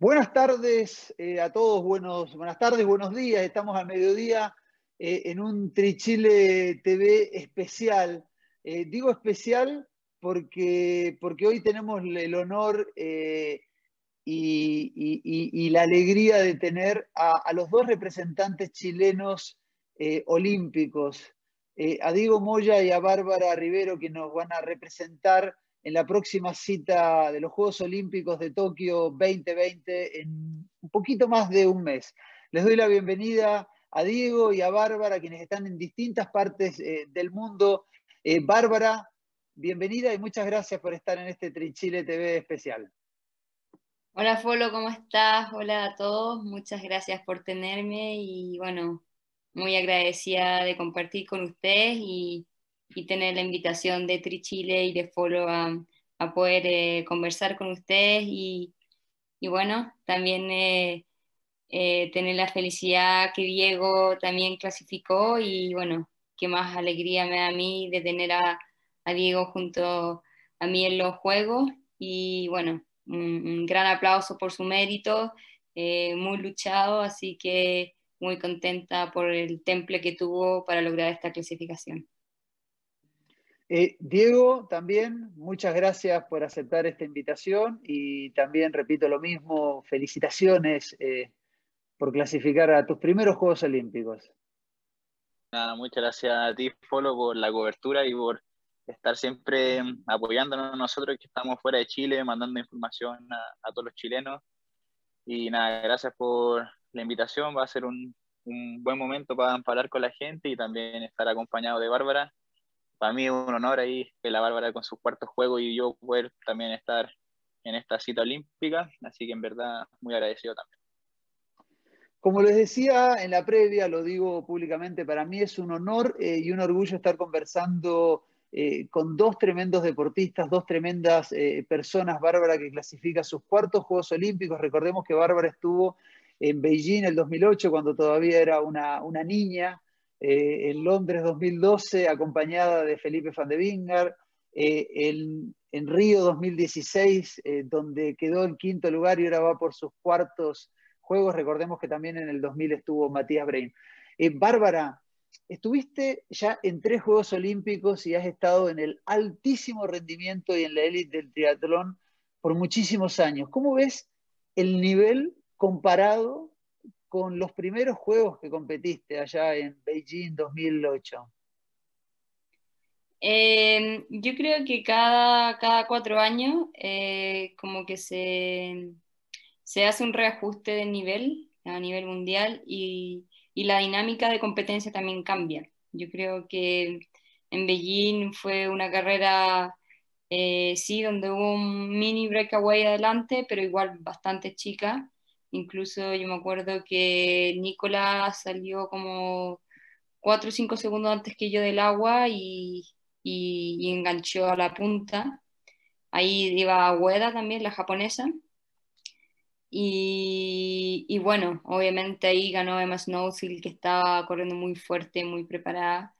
Buenas tardes eh, a todos, buenos, buenas tardes, buenos días. Estamos al mediodía eh, en un Trichile TV especial. Eh, digo especial porque, porque hoy tenemos el honor y, la alegría de tener a, los dos representantes chilenos olímpicos, a Diego Moya y a Bárbara Rivero, que nos van a representar en la próxima cita de los Juegos Olímpicos de Tokio 2020 en un poquito más de un mes. Les doy la bienvenida a Diego y a Bárbara, quienes están en distintas partes eh, del mundo. Eh, Bárbara, bienvenida y muchas gracias por estar en este Trinchile TV especial. Hola Folo, ¿cómo estás? Hola a todos, muchas gracias por tenerme y bueno, muy agradecida de compartir con ustedes y y tener la invitación de Trichile y de Folo a, a poder eh, conversar con ustedes y, y bueno, también eh, eh, tener la felicidad que Diego también clasificó y bueno, qué más alegría me da a mí de tener a, a Diego junto a mí en los Juegos y bueno, un, gran aplauso por su mérito, muy luchado, así que muy contenta por el temple que tuvo para lograr esta clasificación. Eh, Diego, también muchas gracias por aceptar esta invitación y también repito lo mismo, felicitaciones eh, por clasificar a tus primeros Juegos Olímpicos. Nada, muchas gracias a ti, Polo, por la cobertura y por estar siempre apoyándonos nosotros que estamos fuera de Chile, mandando información a, todos los chilenos. Y nada, gracias por la invitación, va a ser un, un buen momento para hablar con la gente y también estar acompañado de Bárbara para mí es un honor ahí que la Bárbara con su cuarto juego y yo poder también estar en esta cita olímpica, así que en verdad muy agradecido también. Como les decía en la previa, lo digo públicamente, para mí es un honor eh, y un orgullo estar conversando eh, con dos tremendos deportistas, dos tremendas eh, personas, Bárbara que clasifica sus cuartos Juegos Olímpicos. Recordemos que Bárbara estuvo en Beijing en el 2008 cuando todavía era una, una niña, eh, en Londres 2012 acompañada de Felipe van de Vingar, eh, en, Río 2016 eh, donde quedó en quinto lugar y ahora va por sus cuartos juegos, recordemos que también en el 2000 estuvo Matías Brein. Bárbara, estuviste ya en tres Juegos Olímpicos y has estado en el altísimo rendimiento y en la élite del triatlón por muchísimos años. ¿Cómo ves el nivel comparado con los primeros juegos que competiste allá en Beijing 2008? Em, yo creo que cada, cada cuatro años eh, como que se, se hace un reajuste de nivel a nivel mundial y, y, la dinámica de competencia también cambia. Yo creo que en Beijing fue una carrera, eh, sí, donde hubo un mini breakaway adelante, pero igual bastante chica. Incluso yo me acuerdo que Nicolás salió como 4 o 5 segundos antes que yo del agua y, enganchó a la punta. Ahí iba Ueda también, la japonesa. Y, bueno, obviamente ahí ganó Emma Snowfield, que estaba corriendo muy fuerte, muy preparada.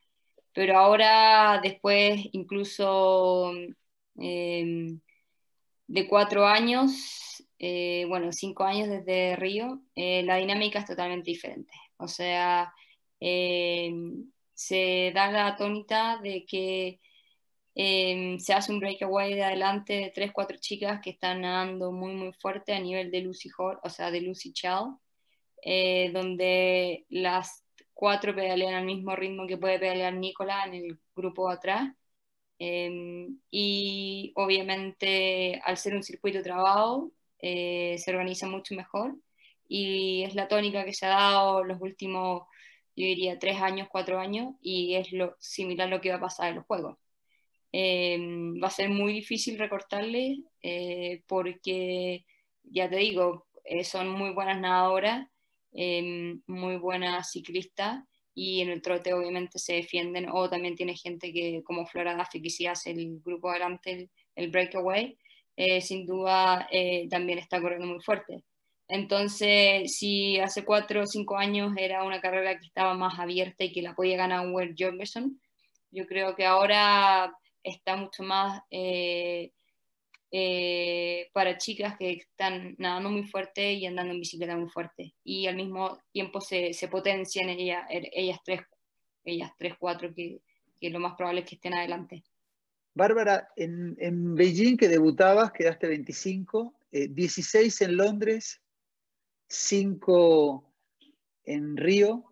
Pero ahora, después, incluso eh, de cuatro años, eh, bueno, cinco años desde Río, eh, la dinámica es totalmente diferente. O sea, eh, se da la tónica de que se hace un breakaway de adelante de tres, cuatro chicas que están nadando muy, muy fuerte a nivel de Lucy Hall, o sea, de Lucy Chow, donde las cuatro pedalean al mismo ritmo que puede pedalear Nicola en el grupo atrás. y obviamente al ser un circuito trabado, eh, se organiza mucho mejor y es la tónica que se ha dado los últimos, yo diría, tres años, cuatro años y es lo similar a lo que va a pasar en los juegos. Em, va a ser muy difícil recortarle eh, porque, ya te digo, eh, son muy buenas nadadoras, em, muy buenas ciclistas y en el trote obviamente se defienden o también tiene gente que como Flora Duffy que si el grupo adelante el, el breakaway eh, sin duda eh, también está corriendo muy fuerte. Entonces, si hace cuatro o cinco años era una carrera que estaba más abierta y que la podía ganar Will Jorgensen, yo creo que ahora está mucho más, eh, para chicas que están nadando muy fuerte y andando en bicicleta muy fuerte. Y al mismo tiempo se, se potencian ellas, ellas tres, ellas tres, cuatro, que, que lo más probable es que estén adelante. Bárbara, en, en Beijing que debutabas, quedaste 25, 16 eh, en Londres, 5 en Río.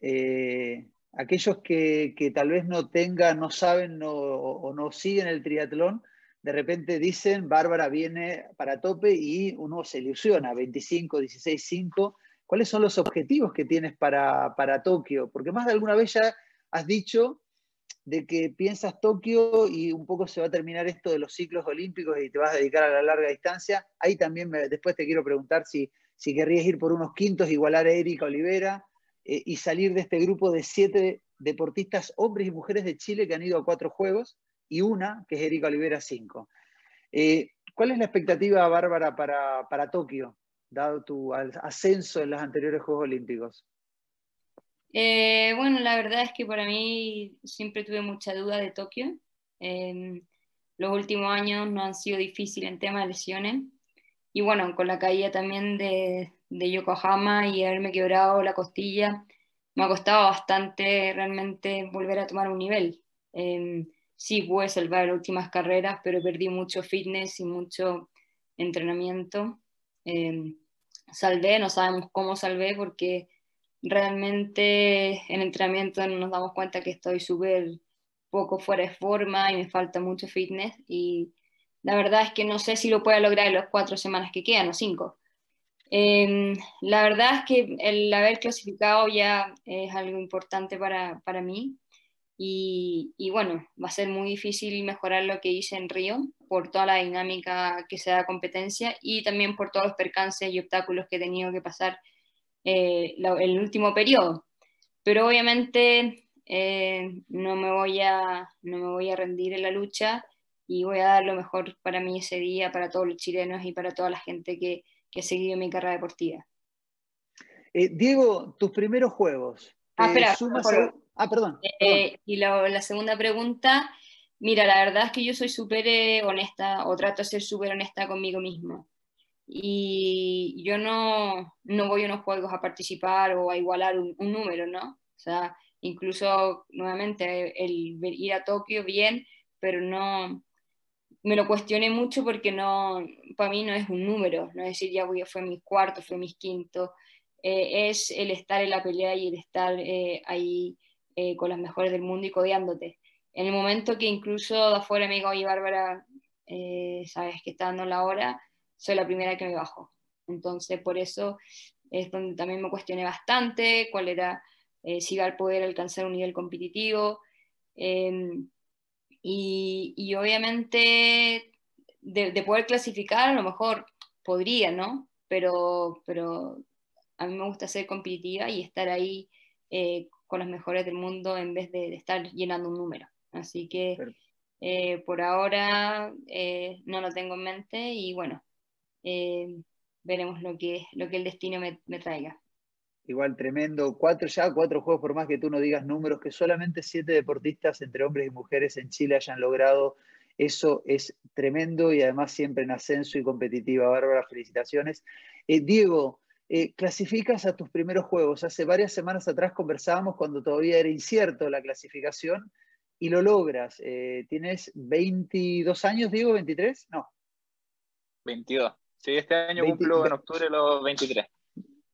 Eh, aquellos que, que, tal vez no tengan, no saben no, o no siguen el triatlón, de repente dicen, Bárbara viene para tope y uno se ilusiona, 25, 16, 5. ¿Cuáles son los objetivos que tienes para, para Tokio? Porque más de alguna vez ya has dicho de que piensas Tokio y un poco se va a terminar esto de los ciclos olímpicos y te vas a dedicar a la larga distancia. Ahí también después te quiero preguntar si, si querrías ir por unos quintos, igualar a Erika Olivera eh, y salir de este grupo de siete deportistas, hombres y mujeres de Chile que han ido a cuatro Juegos y una, que es Erika Olivera 5. Eh, ¿Cuál es la expectativa, Bárbara, para, para Tokio, dado tu ascenso en los anteriores Juegos Olímpicos? Eh, bueno, la verdad es que para mí siempre tuve mucha duda de Tokio. Em, los últimos años no han sido difíciles en tema de lesiones. Y bueno, con la caída también de, de Yokohama y haberme quebrado la costilla, me ha costado bastante realmente volver a tomar un nivel. Eh, sí pude salvar las últimas carreras, pero perdí mucho fitness y mucho entrenamiento. Eh, salvé, no sabemos cómo salvé porque realmente en entrenamiento nos damos cuenta que estoy súper poco fuera de forma y me falta mucho fitness y la verdad es que no sé si lo pueda lograr en las cuatro semanas que quedan o cinco. Em, la verdad es que el haber clasificado ya es algo importante para, para mí y, y, bueno, va a ser muy difícil mejorar lo que hice en Río por toda la dinámica que se da competencia y también por todos los percances y obstáculos que he tenido que pasar eh, el último periodo. Pero obviamente eh, no, me voy a, no me voy a rendir en la lucha y voy a dar lo mejor para mí ese día, para todos los chilenos y para toda la gente que, que ha seguido mi carrera deportiva. Eh, Diego, tus primeros juegos. Ah, espera, Ah, perdón. Eh, y la, segunda pregunta, mira, la verdad es que yo soy súper honesta o trato de ser súper honesta conmigo mismo. Y yo no, no, voy a unos juegos a participar o a igualar un, número, ¿no? O sea, incluso nuevamente el, ir a Tokio bien, pero no, me lo cuestioné mucho porque no, para mí no es un número, no es decir, ya voy, fue mi cuarto, fue mis quinto, eh, es el estar en la pelea y el estar ahí eh, con las mejores del mundo y codeándote. En el momento que incluso de afuera me digo, oye Bárbara, eh, sabes que está dando la hora, soy la primera que me bajo. Entonces, por eso es donde también me cuestioné bastante cuál era, eh, si iba a poder alcanzar un nivel competitivo. Em, y, y, obviamente de, de, poder clasificar a lo mejor podría, ¿no? Pero, pero a mí me gusta ser competitiva y estar ahí eh, con los mejores del mundo en vez de, estar llenando un número. Así que eh, por ahora no lo tengo en mente y bueno, eh, veremos lo que, lo que el destino me, me, traiga. Igual tremendo, cuatro ya, cuatro juegos por más que tú no digas números, que solamente siete deportistas entre hombres y mujeres en Chile hayan logrado. Eso es tremendo y además siempre en ascenso y competitiva. Bárbara, felicitaciones. Diego, eh, clasificas a tus primeros juegos. Hace varias semanas atrás conversábamos cuando todavía era incierto la clasificación y lo logras. Eh, ¿Tienes 22 años, digo, 23? No. 22. Sí, este año cumplo en octubre los 23.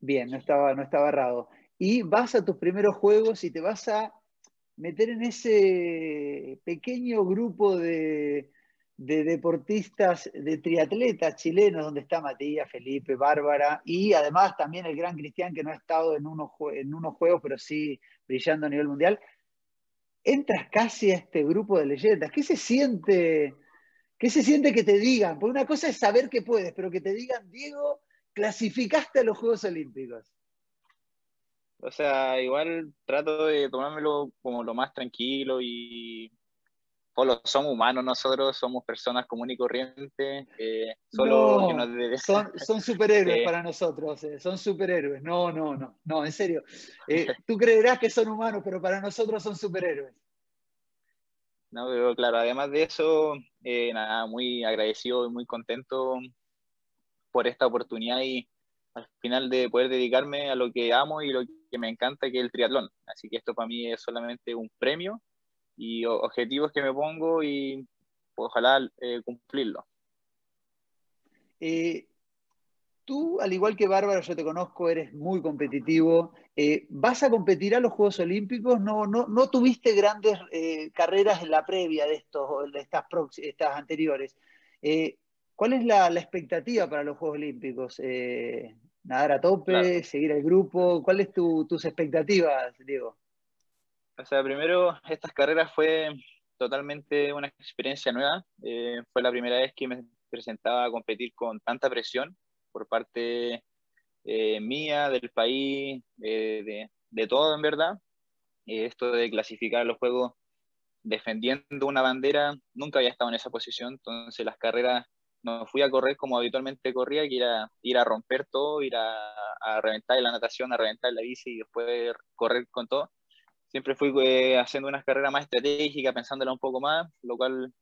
Bien, no estaba, no estaba errado. Y vas a tus primeros juegos y te vas a meter en ese pequeño grupo de, de deportistas, de triatletas chilenos, donde está Matías, Felipe, Bárbara, y además también el gran Cristian, que no ha estado en unos, en unos juegos, pero sí brillando a nivel mundial, entras casi a este grupo de leyendas. ¿Qué se siente? ¿Qué se siente que te digan? Porque una cosa es saber que puedes, pero que te digan, Diego, clasificaste a los Juegos Olímpicos. O sea, igual trato de tomármelo como lo más tranquilo y solo somos humanos nosotros, somos personas comunes y corrientes. Eh, solo son, superhéroes para nosotros, eh, son superhéroes. No, no, no, no, en serio. Eh, tú creerás que son humanos, pero para nosotros son superhéroes. No, pero claro, además de eso, eh, nada, muy agradecido y muy contento por esta oportunidad y al final de poder dedicarme a lo que amo y lo que me encanta, que es el triatlón. Así que esto para mí es solamente un premio y objetivos que me pongo y ojalá eh, cumplirlo. Eh, tú, al igual que Bárbara, yo te conozco, eres muy competitivo. Eh, ¿Vas a competir a los Juegos Olímpicos? No, no, no tuviste grandes carreras en la previa de, estos, de estas, estas anteriores. ¿Cuál es la, expectativa para los Juegos Olímpicos? ¿Nadar a tope? ¿Seguir el grupo? ¿Cuáles son tus expectativas, Diego? O sea, primero, estas carreras fue totalmente una experiencia nueva. Eh, fue la primera vez que me presentaba a competir con tanta presión por parte eh, mía, del país, de, de, todo en verdad. esto de clasificar los juegos defendiendo una bandera, nunca había estado en esa posición, entonces las carreras no fui a correr como habitualmente corría, que era ir a romper todo, ir a, a reventar en la natación, a reventar la bici y después correr con todo siempre fui eh, haciendo unas carreras más estratégicas, pensándola un poco más, lo cual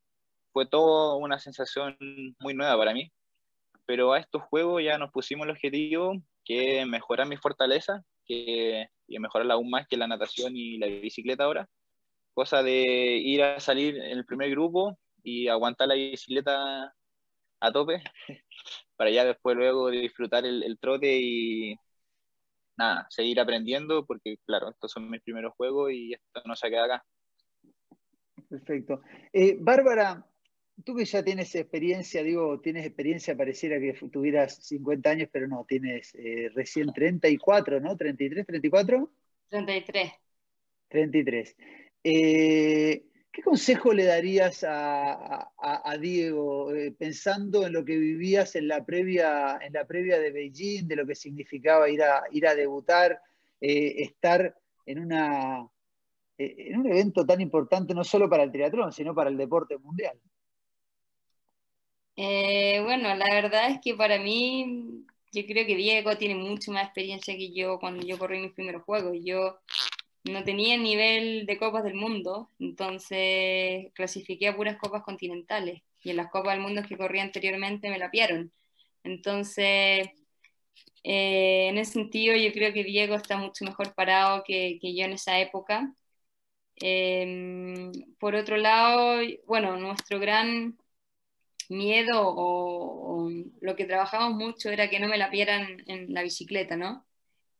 fue todo una sensación muy nueva para mí. Pero a estos juegos ya nos pusimos el objetivo que mejorar mi fortaleza, que, y mejorarla aún más que la natación y la bicicleta ahora. Cosa de ir a salir en el primer grupo y aguantar la bicicleta a tope, para ya después luego disfrutar el, el trote y, nada, seguir aprendiendo porque, claro, estos son mis primeros juegos y esto no se queda acá. Perfecto. Eh, Bárbara, tú que ya tienes experiencia, digo, tienes experiencia, pareciera que tuvieras 50 años, pero no, tienes eh, recién 34, ¿no? ¿33, 34? 33. 33. Eh, ¿Qué consejo le darías a, Diego eh, pensando en lo que vivías en la, previa, en la previa de Beijing, de lo que significaba ir a, ir a debutar, eh, estar en, una, eh, en un evento tan importante no solo para el triatlón, sino para el deporte mundial? Bueno, la verdad es que para mí, yo creo que Diego tiene mucho más experiencia que yo cuando yo corrí mis primeros juegos. Yo no tenía el nivel de copas del mundo, entonces clasifiqué a puras copas continentales y en las copas del mundo que corría anteriormente me la piaron. Entonces, eh, en ese sentido yo creo que Diego está mucho mejor parado que, yo en esa época. Em, por otro lado, bueno, nuestro gran miedo o, lo que trabajamos mucho era que no me la pierdan en la bicicleta, ¿no?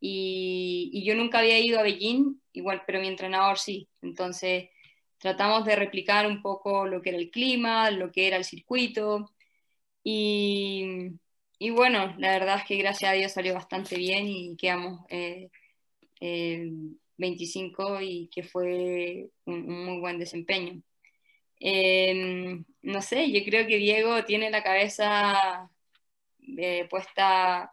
Y, yo nunca había ido a Beijing, igual, pero mi entrenador sí. Entonces tratamos de replicar un poco lo que era el clima, lo que era el circuito. Y, y bueno, la verdad es que gracias a Dios salió bastante bien y quedamos 25 eh, y que fue un, muy buen desempeño. Em, no sé, yo creo que Diego tiene la cabeza eh, puesta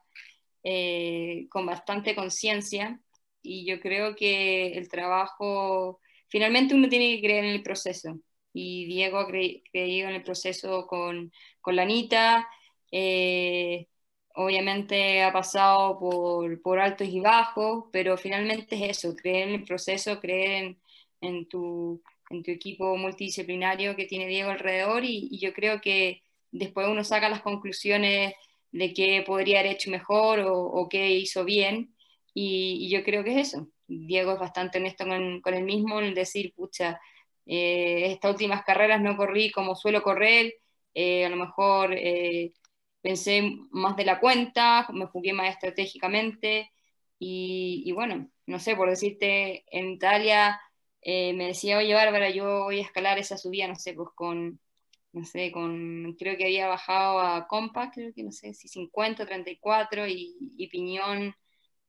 eh, con bastante conciencia y yo creo que el trabajo, finalmente uno tiene que creer en el proceso y Diego ha creído en el proceso con, con la eh, obviamente ha pasado por, por, altos y bajos, pero finalmente es eso, creer en el proceso, creer en, en, tu, en tu, equipo multidisciplinario que tiene Diego alrededor y, yo creo que después uno saca las conclusiones de qué podría haber hecho mejor o, qué hizo bien. Y, yo creo que es eso. Diego es bastante honesto con, con él mismo en decir, pucha, eh, estas últimas carreras no corrí como suelo correr, eh, a lo mejor eh, pensé más de la cuenta, me jugué más estratégicamente y, y, bueno, no sé, por decirte, en Italia me decía, oye Bárbara, yo voy a escalar esa subida, no sé, pues con no sé, con, creo que había bajado a Compact, creo que no sé si 50, 34 y, y Piñón,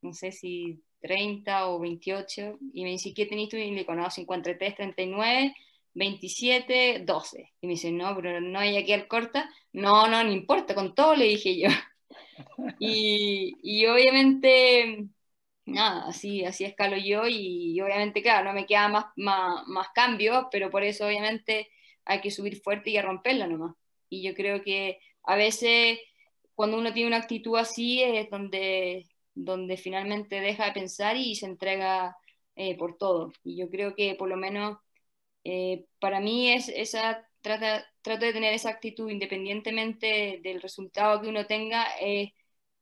no sé si 30 o 28, y me dice, ¿qué tenés tú? Y le digo, no, 53, 39, 27, 12. Y me dice, no, pero no hay aquí al corta. No, no, no importa, con todo le dije yo. y, y obviamente, nada, así, así escalo yo y, obviamente, claro, no me queda más, más, más cambios, pero por eso obviamente hay que subir fuerte y a romperla nomás. Y yo creo que a veces cuando uno tiene una actitud así es donde, donde finalmente deja de pensar y se entrega eh, por todo. Y yo creo que por lo menos Eh, para mí es esa, trata, trato de tener esa actitud independientemente del resultado que uno tenga,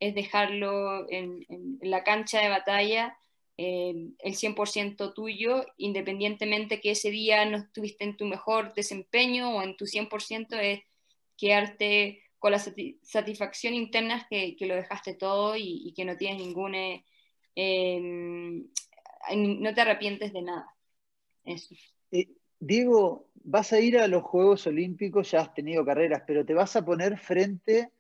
es dejarlo en, la cancha de batalla eh, el 100% tuyo, independientemente que ese día no estuviste en tu mejor desempeño o en tu 100%, es quedarte con la satisfacción interna que, que lo dejaste todo y, que no tienes ningún... Eh, em, no te arrepientes de nada. Eso. Eh, Diego, vas a ir a los Juegos Olímpicos, ya has tenido carreras, pero te vas a poner frente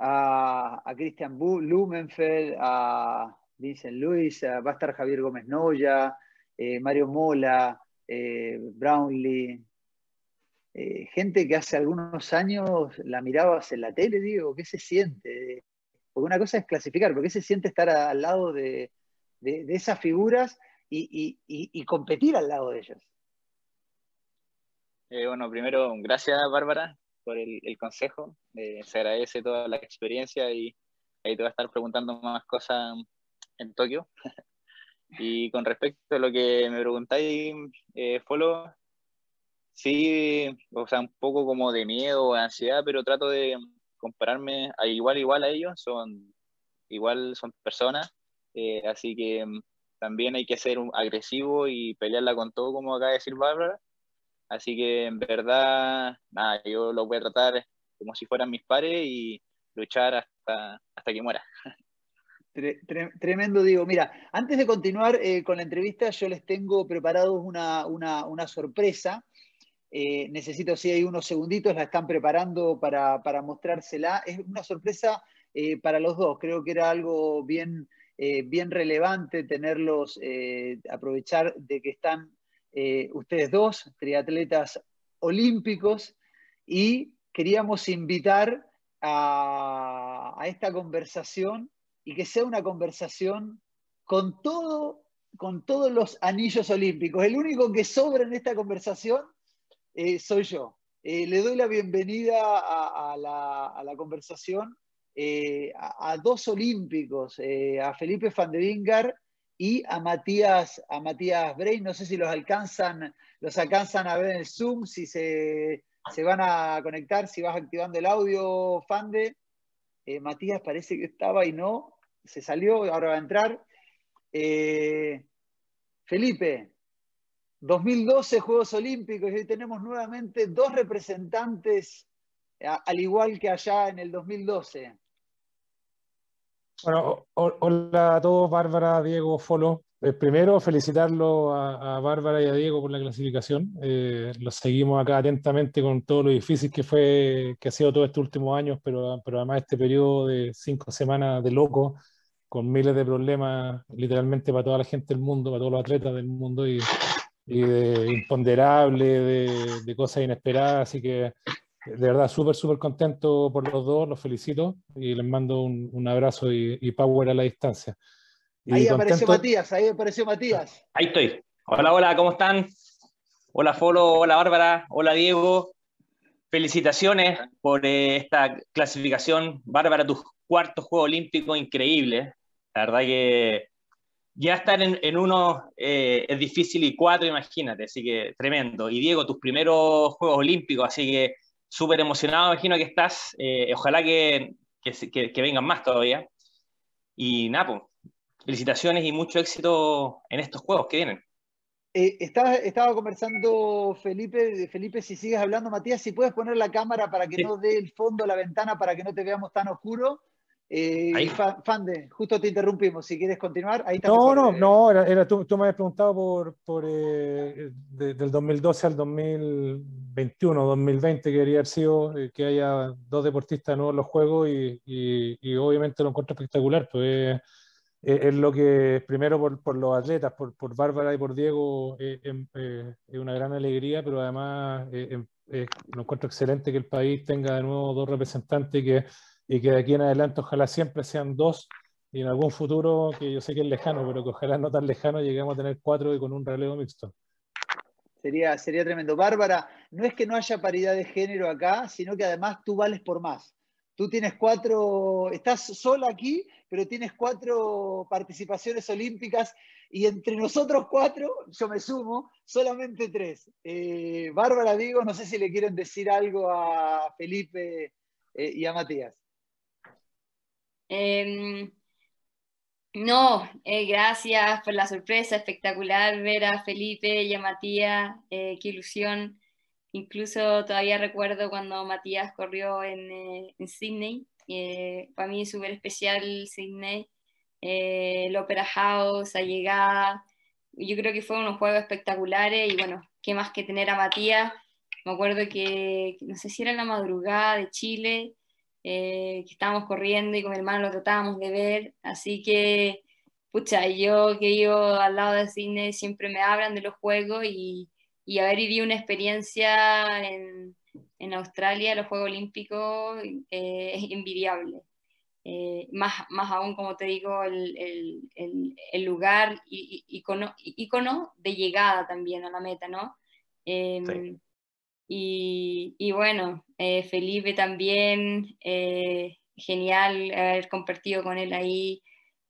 a, Christian Blumenfeld, a Vincent Luis, va a estar Javier Gómez Noya, eh, Mario Mola, eh, Brownlee, eh, gente que hace algunos años la mirabas en la tele, digo, ¿qué se siente? Porque una cosa es clasificar, pero ¿qué se siente estar al lado de, esas figuras y competir al lado de ellos? Bueno, primero, gracias Bárbara el, consejo. Eh, se agradece toda la experiencia y ahí te voy a estar preguntando más cosas en Tokio. y con respecto a lo que me preguntáis, eh, Folo, sí, o sea, un poco como de miedo o ansiedad, pero trato de compararme a igual, igual a ellos, son igual, son personas, eh, así que también hay que ser agresivo y pelearla con todo, como acaba de decir Bárbara, Así que en verdad, nada, yo lo voy a tratar como si fueran mis pares y luchar hasta, hasta que muera. Tremendo, digo. Mira, antes de continuar eh, con la entrevista, yo les tengo preparados una, sorpresa. Eh, necesito, si hay unos segunditos, la están preparando para, mostrársela. Es una sorpresa eh, para los dos. Creo que era algo bien, bien relevante tenerlos, aprovechar de que están eh, ustedes dos, triatletas olímpicos, y queríamos invitar a, esta conversación y que sea una conversación con, todo, con todos los anillos olímpicos. El único que sobra en esta conversación eh, soy yo. Eh, le doy la bienvenida a, la, conversación a, dos olímpicos, a Felipe van de Vingar y a Matías, a Matías Bray. No sé si los alcanzan, los alcanzan a ver en el Zoom, si se, van a conectar, si vas activando el audio, Fande. Eh, Matías parece que estaba y no, se salió, ahora va a entrar. Eh, Felipe, 2012 Juegos Olímpicos y hoy tenemos nuevamente dos representantes, al igual que allá en el 2012. Bueno, hola a todos, Bárbara, Diego, Folo. Eh, primero, felicitarlo a, Bárbara y a Diego por la clasificación. Eh, los seguimos acá atentamente con todo lo difícil que fue, que ha sido todo estos últimos años, pero, pero además este periodo de cinco semanas de loco, con miles de problemas, literalmente para toda la gente del mundo, para todos los atletas del mundo y, de imponderable, de, de cosas inesperadas. Así que de verdad, súper, súper contento por los dos, los felicito y les mando un, abrazo y, power a la distancia. ahí apareció Matías, ahí apareció Matías. Ahí estoy. Hola, hola, ¿cómo están? Hola Folo, hola Bárbara, hola Diego. Felicitaciones por eh, esta clasificación. Bárbara, tus cuartos Juegos Olímpicos, increíble. La verdad que ya estar en, uno eh, es difícil y cuatro, imagínate, así que tremendo. Y Diego, tus primeros Juegos Olímpicos, así que súper emocionado, imagino que estás. Eh, ojalá que, que, vengan más todavía. Y Napo, felicitaciones y mucho éxito en estos juegos que vienen. Eh, estaba, conversando Felipe, Felipe, si sigues hablando, Matías, si puedes poner la cámara para que no dé el fondo la ventana, para que no te veamos tan oscuro. Eh, Fande, justo te interrumpimos, si quieres continuar. Ahí no, no, no, era, tú, me habías preguntado por, por eh, del 2012 al 2021, 2020, que debería haber sido eh, que haya dos deportistas nuevos en los Juegos y, y, obviamente lo encuentro espectacular. Pues es lo que, primero por, por los atletas, por, por, Bárbara y por Diego, es una gran alegría, pero además lo encuentro excelente que el país tenga de nuevo dos representantes que y que de aquí en adelante ojalá siempre sean dos y en algún futuro, que yo sé que es lejano, pero que ojalá no tan lejano, lleguemos a tener cuatro y con un relevo mixto. Sería, sería tremendo. Bárbara, no es que no haya paridad de género acá, sino que además tú vales por más. Tú tienes cuatro, estás sola aquí, pero tienes cuatro participaciones olímpicas y entre nosotros cuatro, yo me sumo, solamente tres. Eh, Bárbara, digo, no sé si le quieren decir algo a Felipe eh, y a Matías. Em, no, eh, gracias por la sorpresa, espectacular ver a Felipe y a Matías, qué ilusión. Incluso todavía recuerdo cuando Matías corrió en, en Sydney, para mí es súper especial Sydney eh, el Opera House, la llegada. Yo creo que fueron unos juegos espectaculares y bueno, qué más que tener a Matías. Me acuerdo que, no sé si era la madrugada de Chile, eh, que estábamos corriendo y con mi hermano lo tratábamos de ver. Así que, pucha, yo que yo al lado de cine siempre me hablan de los juegos y, y haber vivido una experiencia en, en Australia, los Juegos Olímpicos, eh, es envidiable. Eh, más, más aún, como te digo, el, el, el, lugar icono, icono, de llegada también a la meta, ¿no? Em, y, bueno, eh, Felipe también, eh, genial haber compartido con él ahí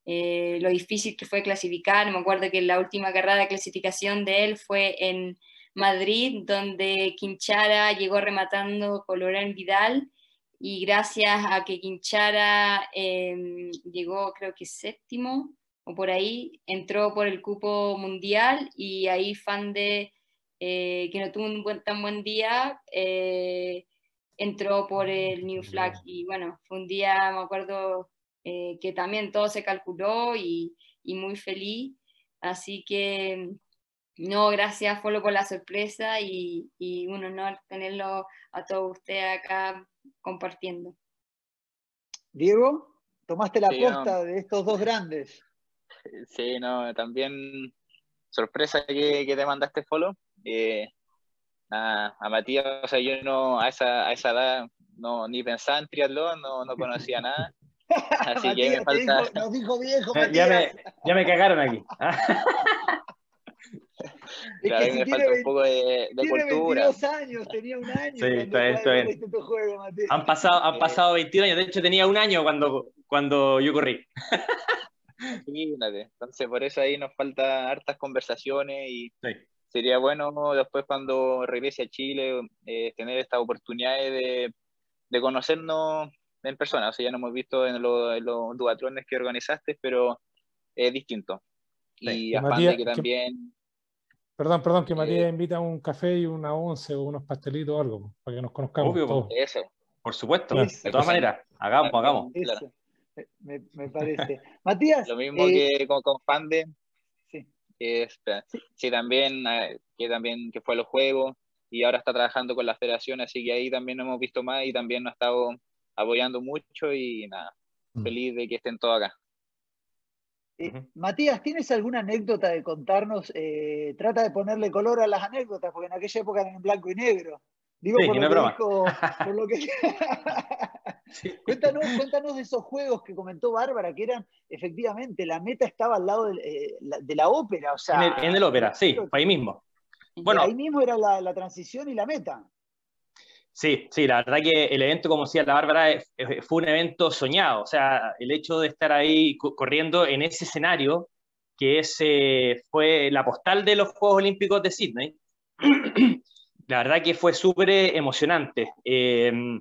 lo difícil que fue clasificar. Me acuerdo que la última carrera de clasificación de él fue en Madrid, donde Quinchara llegó rematando con Loren Vidal y gracias a que Quinchara em, llegó creo que séptimo o por ahí, entró por el cupo mundial y ahí Fande, eh, que no tuvo un buen, tan buen día, eh, entró por el New Flag y bueno, fue un día, me acuerdo, eh, que también todo se calculó y, y, muy feliz, así que no, gracias Folo por la sorpresa y, y un honor tenerlo a todos ustedes acá compartiendo. Diego, tomaste la posta de estos dos grandes. Sí, no, también sorpresa que, te mandaste follow. Eh, a, Matías, o sea, yo no a esa, a esa edad no, ni pensaba en triatlón, no, no conocía nada. Así que me falta. nos dijo viejo, ya, me, ya me cagaron aquí. Es que me falta un poco de, de tiene cultura. 22 años, tenía un año. Sí, está bien, está bien. Este juego, han, pasado, han pasado 21 años, de hecho tenía un año cuando, cuando yo corrí. Entonces, por eso ahí nos falta hartas conversaciones y sería bueno después cuando regrese a Chile eh, tener esta oportunidad de, de, conocernos en persona. O sea, ya no hemos visto en, en los duatrones que organizaste, pero es distinto. Y a Matías, que también... Perdón, perdón, que Matías invita a un café y una once o unos pastelitos o algo, para que nos conozcamos. Obvio, eso. Por supuesto, de todas maneras, hagamos, hagamos. Me, parece. Matías. Lo mismo eh, que con, con Fande. Que, sí. también, eh, que también que fue a los juegos y ahora está trabajando con la federación, así que ahí también nos hemos visto más y también nos ha estado apoyando mucho y nada, mm. feliz de que estén todos acá. Eh, Matías, ¿tienes alguna anécdota de contarnos? Eh, trata de ponerle color a las anécdotas, porque en aquella época eran en blanco y negro. Digo, por, lo que dijo, por lo que... cuéntanos, cuéntanos, de esos juegos que comentó Bárbara, que eran, efectivamente, la meta estaba al lado de, eh, la, ópera. O sea, en, el, ópera, sí, ahí mismo. Bueno, ahí mismo era la, la transición y la meta. Sí, sí, la verdad que el evento, como decía la Bárbara, fue un evento soñado. O sea, el hecho de estar ahí corriendo en ese escenario, que ese fue la postal de los Juegos Olímpicos de Sydney, la verdad que fue súper emocionante. Em,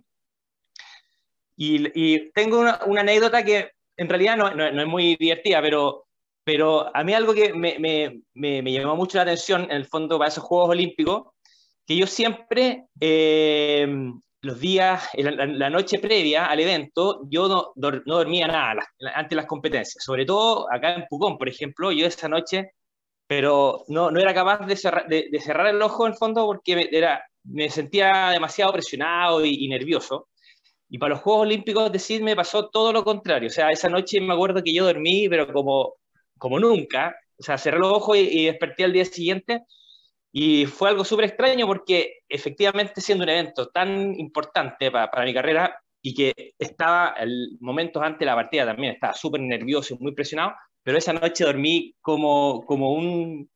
y, tengo una, anécdota que en realidad no, es muy divertida, pero, pero a mí algo que me, me, me llamó mucho la atención, en el fondo, para esos Juegos Olímpicos, que yo siempre, eh, los días, la, noche previa al evento, yo no, no dormía nada ante las competencias, sobre todo acá en Pucón, por ejemplo, yo esa noche, pero no, no era capaz de cerrar, de, cerrar el ojo en el fondo porque me, era, me sentía demasiado presionado y, nervioso. Y para los Juegos Olímpicos de Sydney me pasó todo lo contrario. O sea, esa noche me acuerdo que yo dormí, pero como, como nunca. O sea, cerré los ojos y, y desperté al día siguiente y fue algo súper extraño porque efectivamente siendo un evento tan importante para, para mi carrera y que estaba el momentos antes de la partida también, estaba súper nervioso y muy presionado, pero esa noche dormí como, como un,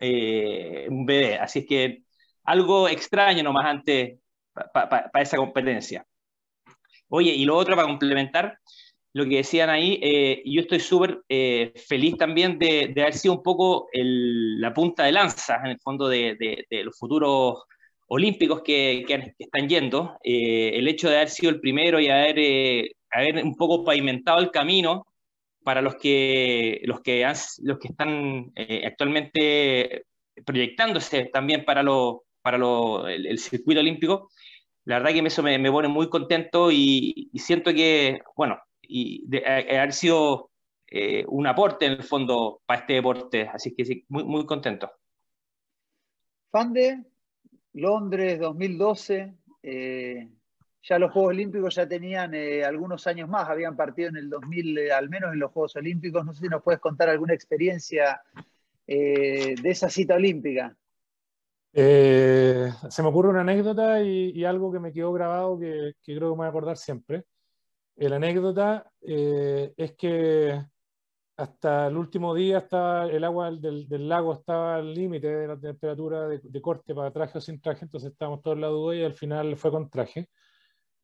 eh, un bebé. Así que algo extraño nomás antes para esa competencia. Oye, y lo otro para complementar lo que decían ahí, eh, yo estoy súper eh, feliz también de, haber sido un poco la punta de lanza, en el fondo, de, los futuros olímpicos que, están yendo. Eh, el hecho de haber sido el primero y haber, haber un poco pavimentado el camino para los que, los que, los que están actualmente proyectándose también para, lo, para lo, el, circuito olímpico, la verdad que eso me, me pone muy contento y, siento que, bueno, y de, haber sido eh, un aporte en el fondo para este deporte, así que sí, muy, muy contento. Fande, Londres 2012, eh, ya los Juegos Olímpicos ya tenían eh, algunos años más, habían partido en el 2000, al menos en los Juegos Olímpicos, no sé si nos puedes contar alguna experiencia de esa cita olímpica. Eh, se me ocurre una anécdota y, algo que me quedó grabado que, creo que me voy a acordar siempre. La anécdota eh, es que hasta el último día estaba, el agua del, lago estaba al límite de la temperatura de, corte para traje o sin traje, entonces estábamos todos en la duda y al final fue con traje.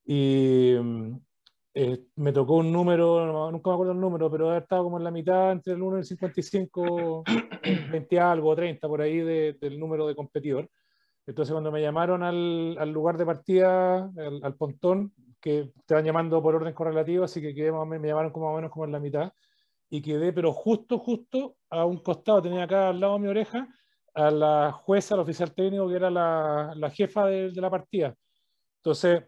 Y mm, eh, me tocó un número, nunca me acuerdo el número, pero haber estado como en la mitad entre el 1 y el 55, 20 algo, 30 por ahí del número de competidor. Entonces cuando me llamaron al, al lugar de partida, al, pontón, que te van llamando por orden correlativo, así que quedé me llamaron como más o menos como en la mitad, y quedé, pero justo, justo a un costado, tenía acá al lado de mi oreja, a la jueza, al oficial técnico, que era la, la jefa de, de la partida. Entonces,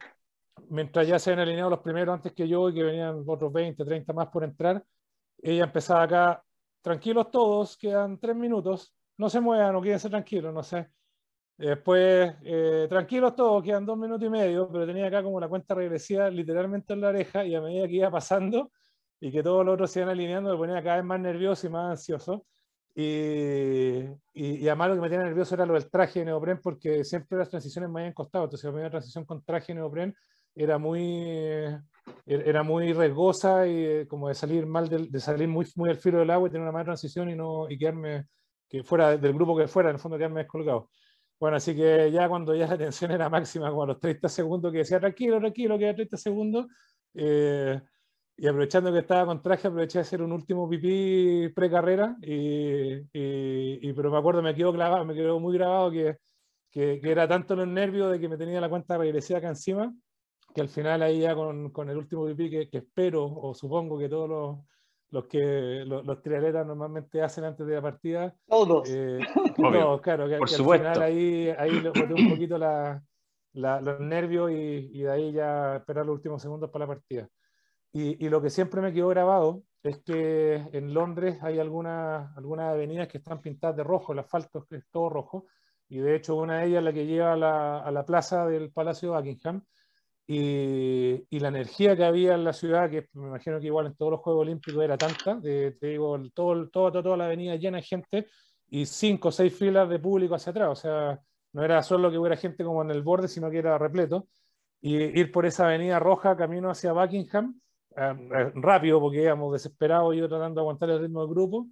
mientras ya se habían alineado los primeros antes que yo y que venían otros 20, 30 más por entrar, ella empezaba acá, tranquilos todos, quedan tres minutos, no se muevan o quédense tranquilos, no sé. Después, eh, tranquilos todos, quedan dos minutos y medio, pero tenía acá como la cuenta regresiva literalmente en la oreja y a medida que iba pasando y que todos los otros se iban alineando, me ponía cada vez más nervioso y más ansioso. Y, y, además lo que me tenía nervioso era lo del traje de neopren, porque siempre las transiciones me habían costado. Entonces, la primera transición con traje de neopren era muy, er, era muy riesgosa y eh, como de salir mal, de, salir muy, muy al filo del agua y tener una mala transición y, no, y quedarme, que fuera del grupo que fuera, en el fondo quedarme descolgado. Bueno, así que ya cuando ya la tensión era máxima, como a los 30 segundos, que decía tranquilo, tranquilo, queda 30 segundos, eh, y aprovechando que estaba con traje, aproveché de hacer un último pipí pre-carrera, y, y, pero me acuerdo, me quedó clavado, me quedó muy grabado que, que, que, era tanto los nervios de que me tenía la cuenta regresiva acá encima, que al final ahí ya con, con el último pipí que, que, espero o supongo que todos los, los que los, los, triatletas normalmente hacen antes de la partida. Todos. Eh, todos, claro, que, Por supuesto. al final ahí, ahí le boté un poquito la, la, los nervios y, y, de ahí ya esperar los últimos segundos para la partida. Y, y, lo que siempre me quedó grabado es que en Londres hay algunas algunas avenidas que están pintadas de rojo, el asfalto es todo rojo, y de hecho una de ellas es la que lleva a la, a la plaza del Palacio de Buckingham, y, y, la energía que había en la ciudad, que me imagino que igual en todos los Juegos Olímpicos era tanta, te digo, todo, todo, toda la avenida llena de gente y cinco o seis filas de público hacia atrás, o sea, no era solo que hubiera gente como en el borde, sino que era repleto, y ir por esa avenida roja camino hacia Buckingham, eh, eh, rápido, porque íbamos desesperados, yo tratando de aguantar el ritmo del grupo,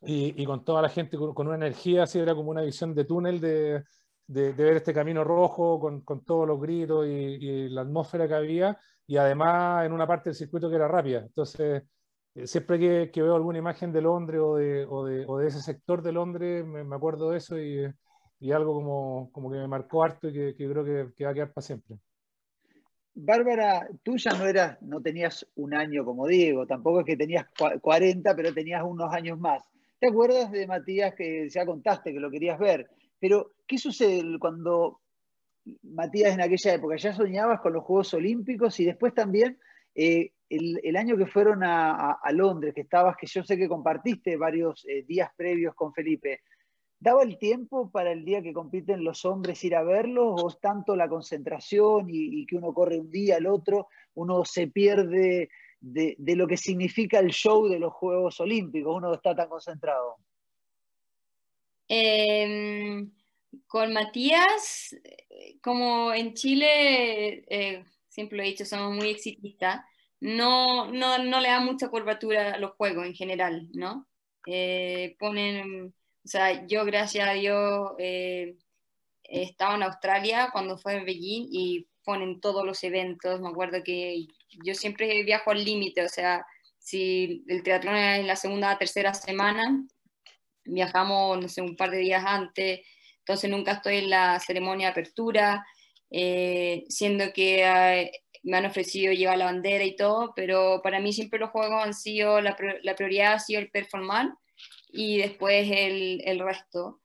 y, y con toda la gente con, con, una energía, así era como una visión de túnel de, de, ver este camino rojo con, con todos los gritos y, la atmósfera que había, y además en una parte del circuito que era rápida. Entonces, eh, siempre que, que, veo alguna imagen de Londres o de, o de, o de ese sector de Londres, me, me acuerdo de eso y, y, algo como, como que me marcó harto y que, que creo que, que, va a quedar para siempre. Bárbara, tú ya no eras, no tenías un año como Diego, tampoco es que tenías 40, pero tenías unos años más. ¿Te acuerdas de Matías que ya contaste que lo querías ver? Pero, ¿qué sucede cuando Matías en aquella época ya soñabas con los Juegos Olímpicos y después también eh, el, año que fueron a, Londres, que estabas, que yo sé que compartiste varios eh, días previos con Felipe, ¿daba el tiempo para el día que compiten los hombres ir a verlos o tanto la concentración y, y que uno corre un día al otro, uno se pierde de, de lo que significa el show de los Juegos Olímpicos, uno está tan concentrado? Eh, con Matías, como en Chile, eh, siempre lo he dicho, somos muy exitistas, no, no, no, le da mucha curvatura a los juegos en general, ¿no? Eh, ponen, o sea, yo gracias a Dios eh, en Australia cuando fue en Beijing y ponen todos los eventos. Me acuerdo que yo siempre viajo al límite, o sea, si el triatlón es la segunda o tercera semana, viajamos, no sé, un par de días antes, entonces nunca estoy en la ceremonia de apertura, eh, siendo que eh, me han ofrecido llevar la bandera y todo, pero para mí siempre los juegos han sido, la, la prioridad ha sido el performar y después el, el resto.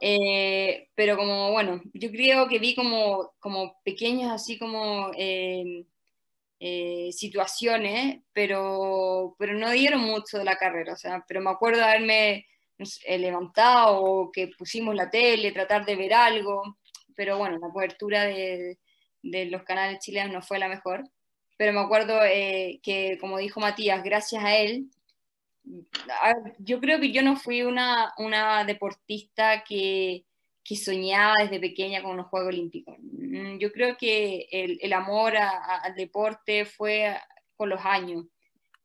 Eh, pero como, bueno, yo creo que vi como, como pequeños así como eh, eh, situaciones, pero, pero no dieron mucho de la carrera, o sea, pero me acuerdo haberme levantado que pusimos la tele, tratar de ver algo, pero bueno, la cobertura de, de los canales chilenos no fue la mejor, pero me acuerdo que, como dijo Matías, gracias a él, yo creo que yo no fui una, una deportista que, que, soñaba desde pequeña con los Juegos Olímpicos. Mm, yo creo que el, el amor al deporte fue con los años.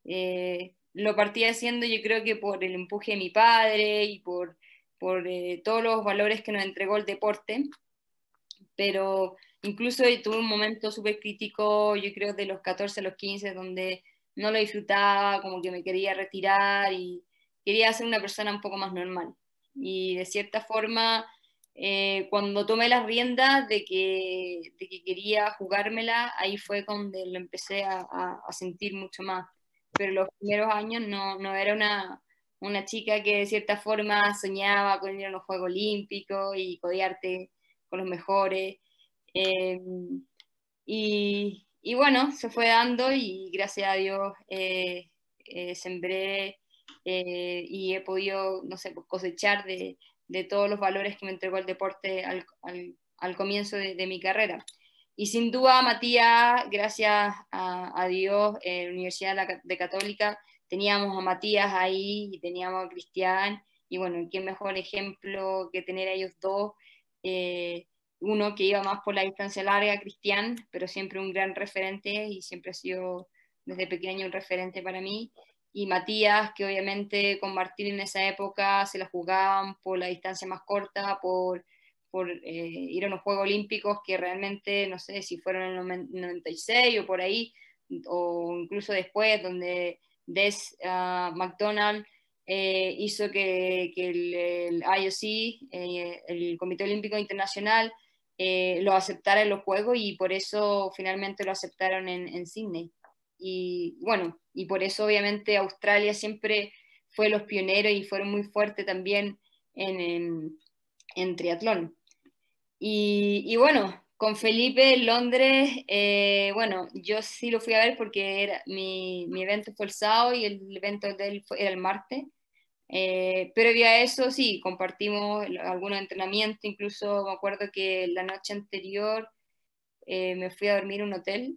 Eh, lo partí haciendo yo creo que por el empuje de mi padre y por, por eh, todos los valores que nos entregó el deporte, pero incluso tuve un momento súper crítico, yo creo de los 14 a los 15, donde no lo disfrutaba, como que me quería retirar y quería ser una persona un poco más normal. Y de cierta forma, eh, cuando tomé las riendas de que, de que, quería jugármela, ahí fue cuando lo empecé a, sentir mucho más. Pero los primeros años no, no era una, una, chica que de cierta forma soñaba con ir a los Juegos Olímpicos y codiarte con los mejores. Eh, y, y bueno, se fue dando y gracias a Dios eh, eh, sembré eh, y he podido, no sé, pues, cosechar de, de, todos los valores que me entregó el deporte al, al, comienzo de, mi carrera. Y sin duda, Matías, gracias a, Dios, en la Universidad de Católica, teníamos a Matías ahí y teníamos a Cristian, y bueno, qué mejor ejemplo que tener a ellos dos. Eh, uno que iba más por la distancia larga, Cristian, pero siempre un gran referente y siempre ha sido desde pequeño un referente para mí. Y Matías, que obviamente con Martín en esa época se la jugaban por la distancia más corta, por, por eh, ir a los Juegos Olímpicos, que realmente, no sé si fueron en el 96 o por ahí, o incluso después, donde Des uh, McDonald eh, hizo que, que el, el, IOC, eh, el Comité Olímpico Internacional, eh, lo aceptara en los Juegos y por eso finalmente lo aceptaron en, en Sydney. Y bueno, y por eso obviamente Australia siempre fue los pioneros y fueron muy fuertes también en, en, en triatlón. Y, bueno, con Felipe en Londres, eh, bueno, yo sí lo fui a ver porque era, mi, mi evento fue el sábado y el evento de él era el martes. Eh, previo a eso, sí, compartimos algunos entrenamientos, incluso me acuerdo que la noche anterior eh, me fui a dormir en un hotel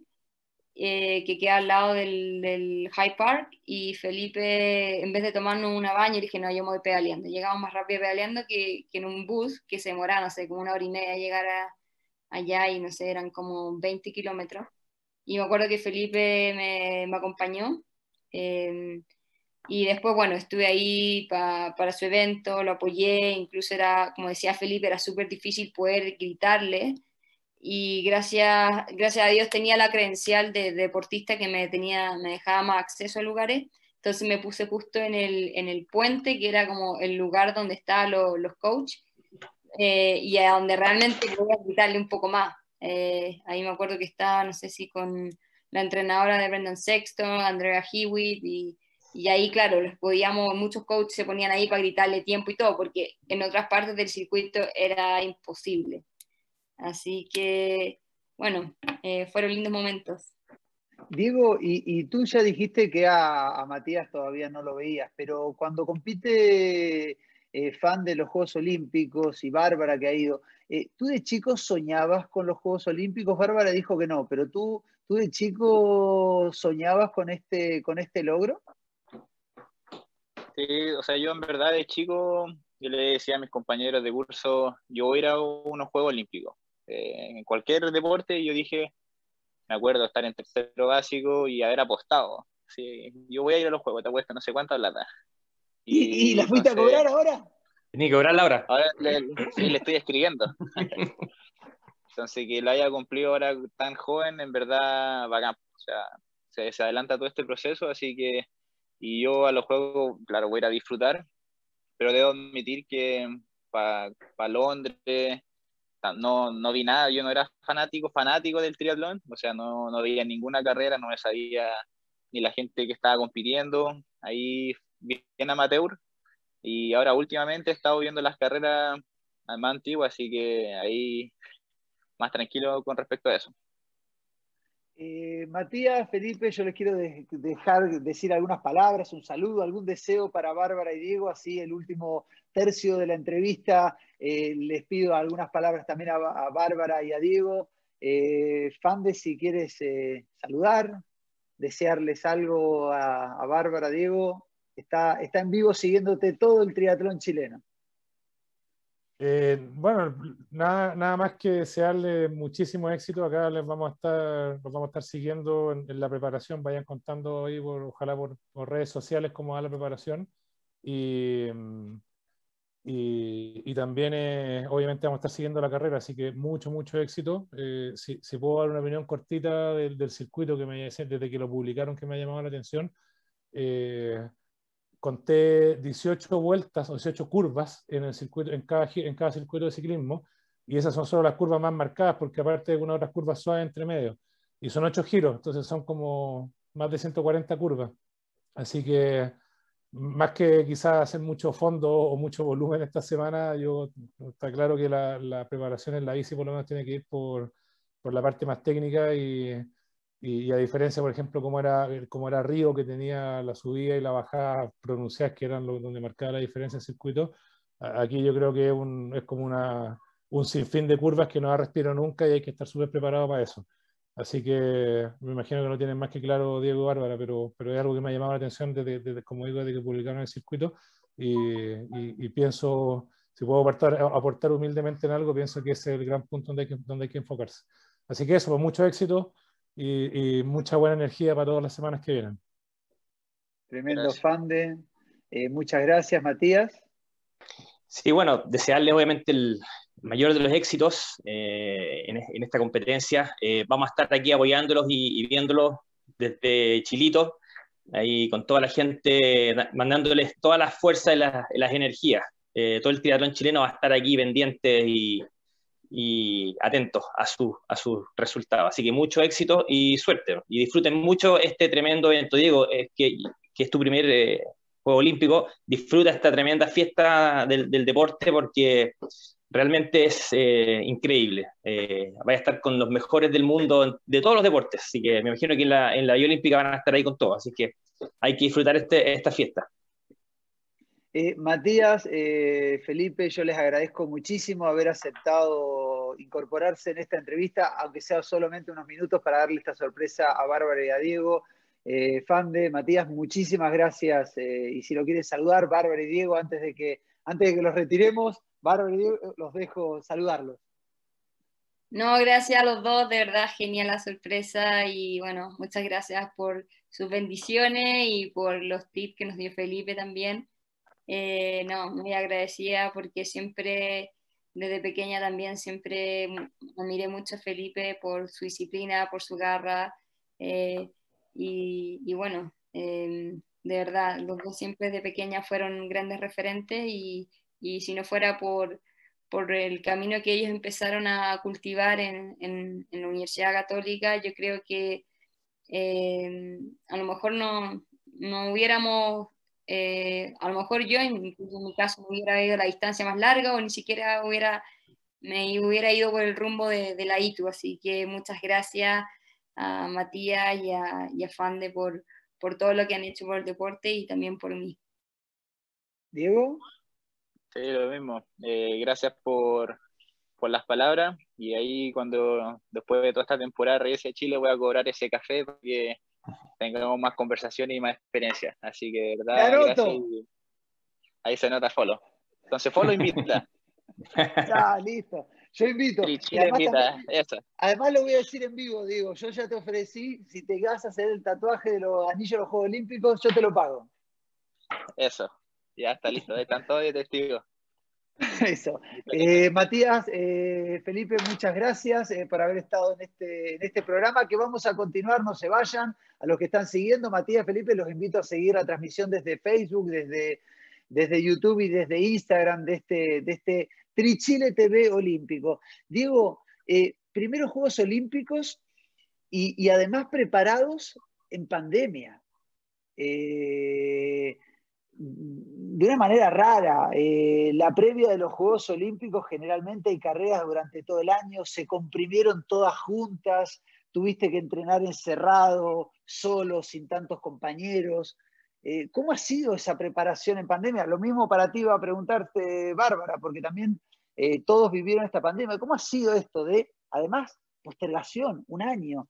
eh, que queda al lado del, del, High Park y Felipe, en vez de tomarnos una baña, dije, no, yo me voy pedaleando. Llegamos más rápido pedaleando que, que en un bus que se demoraba, no sé, como una hora y media llegar a, allá y no sé, eran como 20 kilómetros. Y me acuerdo que Felipe me, me acompañó. Eh, y después, bueno, estuve ahí pa, para su evento, lo apoyé, incluso era, como decía Felipe, era súper difícil poder gritarle. Y gracias, gracias a Dios tenía la credencial de, de, deportista que me, tenía, me dejaba más acceso a lugares. Entonces me puse justo en el, en el puente, que era como el lugar donde estaban lo, los coaches, eh, y a donde realmente podía gritarle un poco más. Eh, ahí me acuerdo que estaba, no sé si con la entrenadora de Brendan Sexton, Andrea Hewitt y y ahí, claro, los podíamos, muchos coaches se ponían ahí para gritarle tiempo y todo, porque en otras partes del circuito era imposible. Así que, bueno, eh, fueron lindos momentos. Diego, y, y tú ya dijiste que a, a, Matías todavía no lo veías, pero cuando compite eh, fan de los Juegos Olímpicos y Bárbara que ha ido, eh, ¿tú de chico soñabas con los Juegos Olímpicos? Bárbara dijo que no, pero tú, tú de chico soñabas con este, con este logro? Sí, o sea, yo en verdad de chico, yo le decía a mis compañeros de curso, yo voy a ir a unos Juegos Olímpicos. Eh, en cualquier deporte, yo dije, me acuerdo estar en tercero básico y haber apostado. Sí, yo voy a ir a los Juegos, te apuesto no sé cuánta plata. ¿Y, ¿Y, la fuiste entonces, a cobrar ahora? Ni cobrarla ahora. Ahora le, sí, le estoy escribiendo. Entonces, que lo haya cumplido ahora tan joven, en verdad, bacán. O sea, se, se adelanta todo este proceso, así que, y yo a los juegos, claro, voy a ir a disfrutar, pero debo admitir que para pa Londres no, no vi nada, yo no era fanático, fanático del triatlón, o sea, no, no veía ninguna carrera, no me sabía ni la gente que estaba compitiendo, ahí bien amateur, y ahora últimamente he estado viendo las carreras más antiguas, así que ahí más tranquilo con respecto a eso. Eh, Matías, Felipe, yo les quiero dejar decir algunas palabras, un saludo, algún deseo para Bárbara y Diego, así el último tercio de la entrevista. Eh, les pido algunas palabras también a, Bárbara y a Diego. Eh, Fande, si quieres saludar, desearles algo a, a Bárbara, Diego, está, está en vivo siguiéndote todo el triatlón chileno. Eh, bueno, nada, nada más que desearle muchísimo éxito. Acá les vamos a estar, los vamos a estar siguiendo en, la preparación. Vayan contando ahí, por, ojalá por, redes sociales, cómo va la preparación. Y, y, también, eh, obviamente, vamos a estar siguiendo la carrera. Así que mucho, mucho éxito. Eh, si, si, puedo dar una opinión cortita del, del, circuito que me desde que lo publicaron, que me ha llamado la atención conté 18 vueltas o 18 curvas en, el circuito, en, cada, en cada circuito de ciclismo, y esas son solo las curvas más marcadas, porque aparte hay algunas otras curvas suaves entre medio, y son 8 giros, entonces son como más de 140 curvas. Así que más que quizás hacer mucho fondo o mucho volumen esta semana, yo está claro que la, la preparación en la bici por lo menos tiene que ir por, por la parte más técnica y, y, a diferencia, por ejemplo, como era, como era Río, que tenía la subida y la bajada pronunciadas, que eran lo, donde marcaba la diferencia el circuito, aquí yo creo que es, como una, un sinfín de curvas que no ha respirado nunca y hay que estar súper preparado para eso. Así que me imagino que no tienen más que claro Diego y Bárbara, pero, pero es algo que me ha llamado la atención desde, como digo, desde que publicaron el circuito y, y, pienso, si puedo aportar, aportar humildemente en algo, pienso que es el gran punto donde hay que, donde hay que enfocarse. Así que eso, pues mucho éxito y, mucha buena energía para todas las semanas que vienen. Tremendo fan de. Eh, muchas gracias, Matías. Sí, bueno, desearle obviamente el mayor de los éxitos eh, en, esta competencia. Eh, vamos a estar aquí apoyándolos y, viéndolos desde Chilito, ahí con toda la gente, mandándoles toda la fuerza y, las energías. todo el triatlón chileno va a estar aquí pendiente y, y atentos a, su, a sus resultados. Así que mucho éxito y suerte. Y disfruten mucho este tremendo evento. Diego, es que, que es tu primer eh, Juego Olímpico, disfruta esta tremenda fiesta del, del deporte porque realmente es eh, increíble. Eh, vaya a estar con los mejores del mundo de todos los deportes. Así que me imagino que en la, en la Olímpica van a estar ahí con todo. Así que hay que disfrutar este, esta fiesta. Eh, Matías, eh, Felipe, yo les agradezco muchísimo haber aceptado incorporarse en esta entrevista, aunque sea solamente unos minutos para darle esta sorpresa a Bárbara y a Diego. Eh, Fande, Matías, muchísimas gracias. y si lo quieren saludar, Bárbara y Diego, antes de que, antes de que los retiremos, Bárbara y Diego, los dejo saludarlos. No, gracias a los dos, de verdad, genial la sorpresa y bueno, muchas gracias por sus bendiciones y por los tips que nos dio Felipe también. Eh, no, muy agradecida porque siempre, desde pequeña también, siempre admiré mucho a Felipe por su disciplina, por su garra. Eh, y, bueno, em, de verdad, los dos siempre de pequeña fueron grandes referentes y, y si no fuera por, por el camino que ellos empezaron a cultivar en, en, en la Universidad Católica, yo creo que em, a lo mejor no, no hubiéramos eh, a lo mejor yo, en, mi caso, me hubiera ido a la distancia más larga o ni siquiera hubiera, me hubiera ido por el rumbo de, la ITU. Así que muchas gracias a Matías y a, y a Fande por, por todo lo que han hecho por el deporte y también por mí. Diego. Sí, lo mismo. Eh, gracias por, por las palabras y ahí cuando después de toda esta temporada regrese a Chile voy a cobrar ese café porque tengamos más conversación y más experiencia. Así que, verdad, ahí se nota follow. Entonces, follow invita. ya, listo. Yo invito. Además, lo voy a decir en vivo, digo, yo ya te ofrecí, si te vas a hacer el tatuaje de los anillos de los Juegos Olímpicos, yo te lo pago. Eso, ya está listo, están todos de testigos. Eso. Eh, Matías, eh, Felipe, muchas gracias eh, por haber estado en este, en este programa que vamos a continuar, no se vayan. A los que están siguiendo, Matías, Felipe, los invito a seguir la transmisión desde Facebook, desde, desde YouTube y desde Instagram de este, de este Trichile TV Olímpico. Diego, primeros Juegos Olímpicos y, y, además preparados en pandemia. De una manera rara. Eh, la previa de los Juegos Olímpicos generalmente hay carreras durante todo el año, se comprimieron todas juntas, tuviste que entrenar encerrado, solo, sin tantos compañeros. Eh, ¿Cómo ha sido esa preparación en pandemia? Lo mismo para ti iba a preguntarte, Bárbara, porque también eh, todos vivieron esta pandemia. ¿Cómo ha sido esto de, además, postergación, un año?